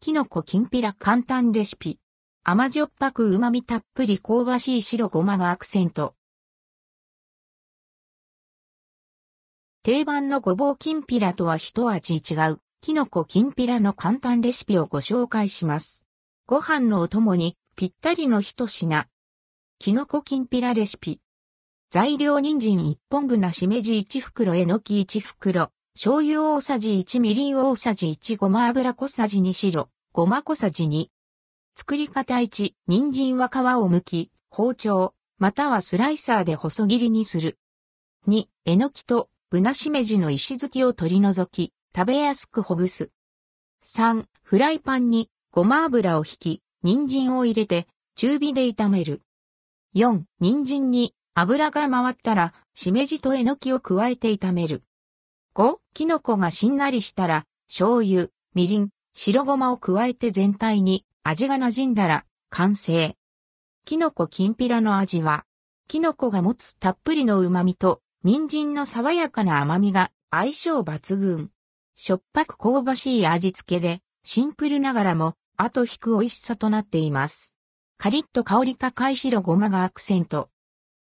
キノコきんぴら簡単レシピ。甘じょっぱく旨味たっぷり香ばしい白ごまがアクセント。定番のごぼうきんぴらとは一味違う、キノコきんぴらの簡単レシピをご紹介します。ご飯のお供にぴったりの一品。キノコきんぴらレシピ。材料人参1本分なしめじ1袋えのき1袋、醤油大さじ1みりん大さじ1ごま油小さじ2白、ごま小さじ2。作り方1、人参は皮を剥き、包丁、またはスライサーで細切りにする。2、えのきとぶなしめじの石突きを取り除き、食べやすくほぐす。3、フライパンにごま油を引き、人参を入れて中火で炒める。4、人参に油が回ったら、しめじとえのきを加えて炒める。5、キノコがしんなりしたら、醤油、みりん、白ごまを加えて全体に味が馴染んだら完成。キノコきんぴらの味は、キノコが持つたっぷりの旨味と、人参の爽やかな甘みが相性抜群。しょっぱく香ばしい味付けで、シンプルながらも、後引く美味しさとなっています。カリッと香り高い白ごまがアクセント。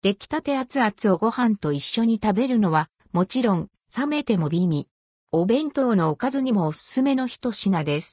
出来たて熱々をご飯と一緒に食べるのは、もちろん冷めても美味。お弁当のおかずにもおすすめの一品です。